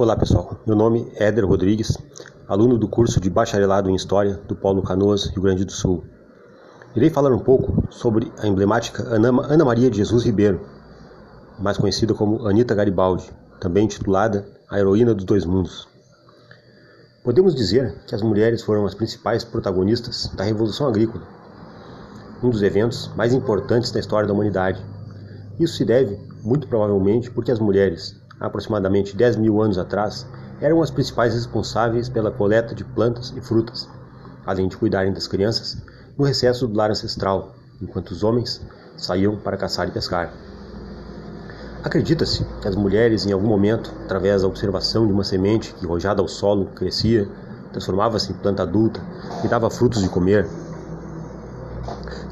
Olá pessoal, meu nome é Éder Rodrigues, aluno do curso de Bacharelado em História do Polo Canoas, Rio Grande do Sul. Irei falar um pouco sobre a emblemática Ana Maria de Jesus Ribeiro, mais conhecida como Anita Garibaldi, também titulada A Heroína dos Dois Mundos. Podemos dizer que as mulheres foram as principais protagonistas da Revolução Agrícola, um dos eventos mais importantes da história da humanidade. Isso se deve, muito provavelmente, porque as mulheres, aproximadamente 10 mil anos atrás, eram as principais responsáveis pela coleta de plantas e frutas, além de cuidarem das crianças no recesso do lar ancestral, enquanto os homens saíam para caçar e pescar. Acredita-se que as mulheres, em algum momento, através da observação de uma semente que, rojada ao solo, crescia, transformava-se em planta adulta e dava frutos de comer,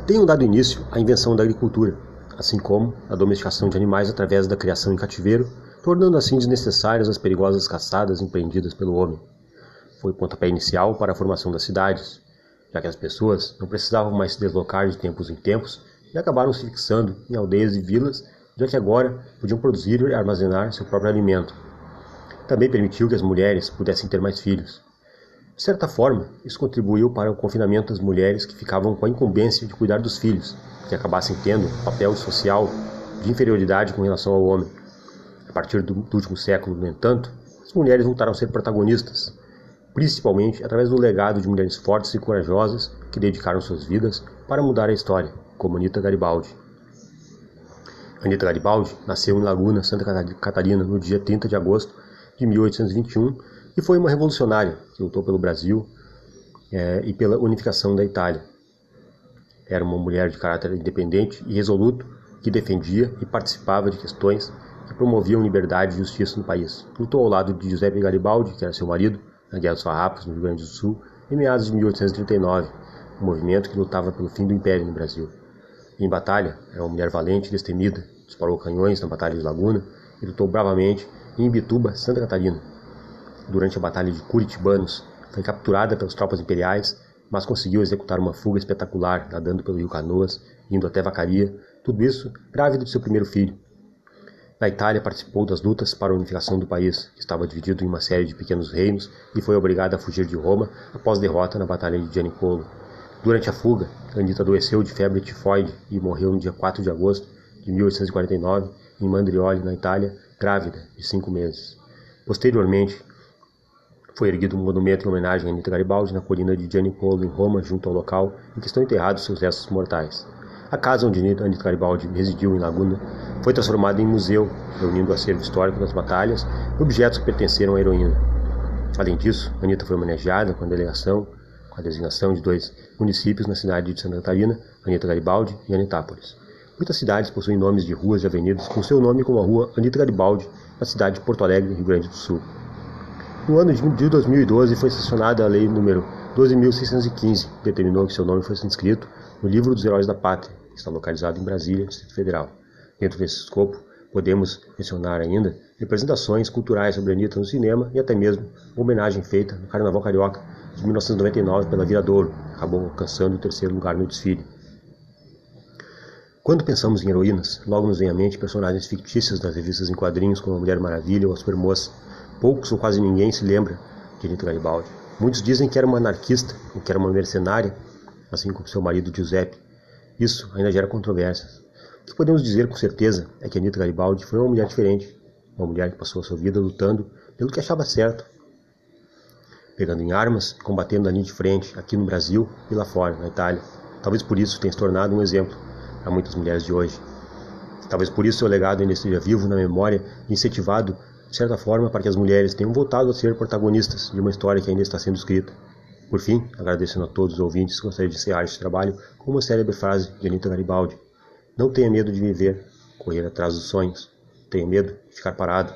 tenham dado início à invenção da agricultura, assim como a domesticação de animais através da criação em cativeiro tornando assim desnecessárias as perigosas caçadas empreendidas pelo homem. Foi o pontapé inicial para a formação das cidades, já que as pessoas não precisavam mais se deslocar de tempos em tempos e acabaram se fixando em aldeias e vilas, já que agora podiam produzir e armazenar seu próprio alimento. Também permitiu que as mulheres pudessem ter mais filhos. De certa forma, isso contribuiu para o confinamento das mulheres que ficavam com a incumbência de cuidar dos filhos, que acabassem tendo um papel social de inferioridade com relação ao homem. Partir do, do último século, no entanto, as mulheres voltaram a ser protagonistas, principalmente através do legado de mulheres fortes e corajosas que dedicaram suas vidas para mudar a história, como Anita Garibaldi. Anita Garibaldi nasceu em Laguna, Santa Catarina, no dia 30 de agosto de 1821 e foi uma revolucionária que lutou pelo Brasil é, e pela unificação da Itália. Era uma mulher de caráter independente e resoluto que defendia e participava de questões que promoviam liberdade e justiça no país. Lutou ao lado de Giuseppe Garibaldi, que era seu marido, na Guerra dos Farrapos, no Rio Grande do Sul, em meados de 1839, um movimento que lutava pelo fim do Império no Brasil. Em batalha, era uma mulher valente e destemida, disparou canhões na Batalha de Laguna e lutou bravamente em Imbituba, Santa Catarina. Durante a Batalha de Curitibanos, foi capturada pelas tropas imperiais, mas conseguiu executar uma fuga espetacular, nadando pelo rio Canoas, indo até Vacaria, tudo isso grávida de seu primeiro filho, na Itália participou das lutas para a unificação do país, que estava dividido em uma série de pequenos reinos, e foi obrigada a fugir de Roma após derrota na Batalha de Gianicolo. Durante a fuga, Anita adoeceu de febre tifoide e morreu no dia 4 de agosto de 1849 em Mandrioli, na Itália, grávida de cinco meses. Posteriormente, foi erguido um monumento em homenagem a Anita Garibaldi na colina de Gianicolo, em Roma, junto ao local em que estão enterrados seus restos mortais. A casa onde Anita Garibaldi residiu em Laguna foi transformada em museu, reunindo o acervo histórico das batalhas e objetos que pertenceram à heroína. Além disso, Anita foi homenageada com a delegação, com a designação de dois municípios na cidade de Santa Catarina, Anita Garibaldi e Anitápolis. Muitas cidades possuem nomes de ruas e avenidas com seu nome como a rua Anita Garibaldi, na cidade de Porto Alegre, Rio Grande do Sul. No ano de 2012 foi sancionada a lei número 12.615, que determinou que seu nome fosse inscrito no Livro dos Heróis da Pátria, que está localizado em Brasília, Distrito Federal. Dentro desse escopo, podemos mencionar ainda representações culturais sobre Anitta no cinema e até mesmo uma homenagem feita no Carnaval Carioca de 1999 pela Viradouro, que acabou alcançando o terceiro lugar no desfile. Quando pensamos em heroínas, logo nos vem à mente personagens fictícias das revistas em quadrinhos como a Mulher Maravilha ou a Supermoça. Poucos ou quase ninguém se lembra de Anitta Garibaldi. Muitos dizem que era uma anarquista ou que era uma mercenária, assim como seu marido Giuseppe. Isso ainda gera controvérsias. O que podemos dizer com certeza é que Anita Garibaldi foi uma mulher diferente, uma mulher que passou a sua vida lutando pelo que achava certo, pegando em armas e combatendo a linha de frente aqui no Brasil e lá fora, na Itália. Talvez por isso tenha se tornado um exemplo para muitas mulheres de hoje. Talvez por isso seu legado ainda esteja vivo na memória e incentivado, de certa forma, para que as mulheres tenham voltado a ser protagonistas de uma história que ainda está sendo escrita. Por fim, agradecendo a todos os ouvintes, gostaria de encerrar este trabalho com uma célebre frase de Anita Garibaldi: Não tenha medo de viver, correr atrás dos sonhos. Tenha medo de ficar parado